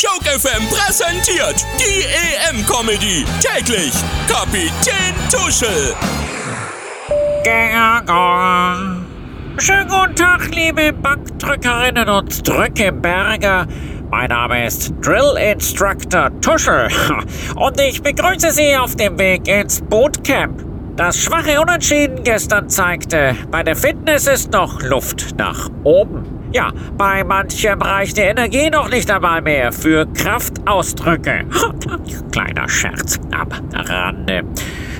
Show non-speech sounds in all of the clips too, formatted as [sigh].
Joke FM präsentiert die EM-Comedy. Täglich Kapitän Tuschel. Schönen guten Tag, liebe Bankdrückerinnen und Drückeberger. Mein Name ist Drill Instructor Tuschel [laughs] und ich begrüße Sie auf dem Weg ins Bootcamp. Das schwache Unentschieden gestern zeigte, bei der Fitness ist noch Luft nach oben. Ja, bei manchem reicht die Energie noch nicht einmal mehr für Kraftausdrücke. [laughs] Kleiner Scherz am Rande.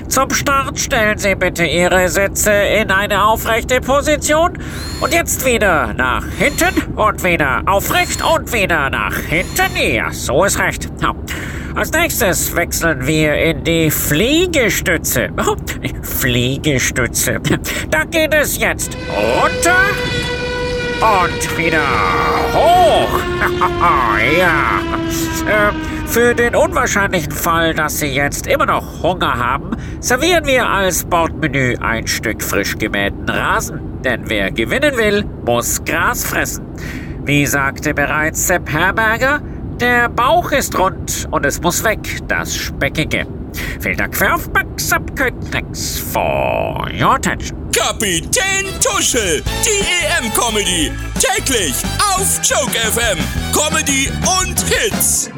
Zum Start stellen Sie bitte Ihre Sitze in eine aufrechte Position und jetzt wieder nach hinten und wieder aufrecht und wieder nach hinten. Ja, so ist recht. Als nächstes wechseln wir in die Fliegestütze. Fliegestütze. [laughs] Da geht es jetzt runter und wieder hoch. [laughs] ja. Äh, für den unwahrscheinlichen Fall, dass Sie jetzt immer noch Hunger haben, servieren wir als Bordmenü ein Stück frisch gemähten Rasen. Denn wer gewinnen will, muss Gras fressen. Wie sagte bereits Sepp Herberger, der Bauch ist rund und es muss weg, das Speckige. Für Aufmerksamkeit. Thanks for your attention. Kapitän Tuschel, die EM-Comedy. Täglich auf Joke FM. Comedy und Hits.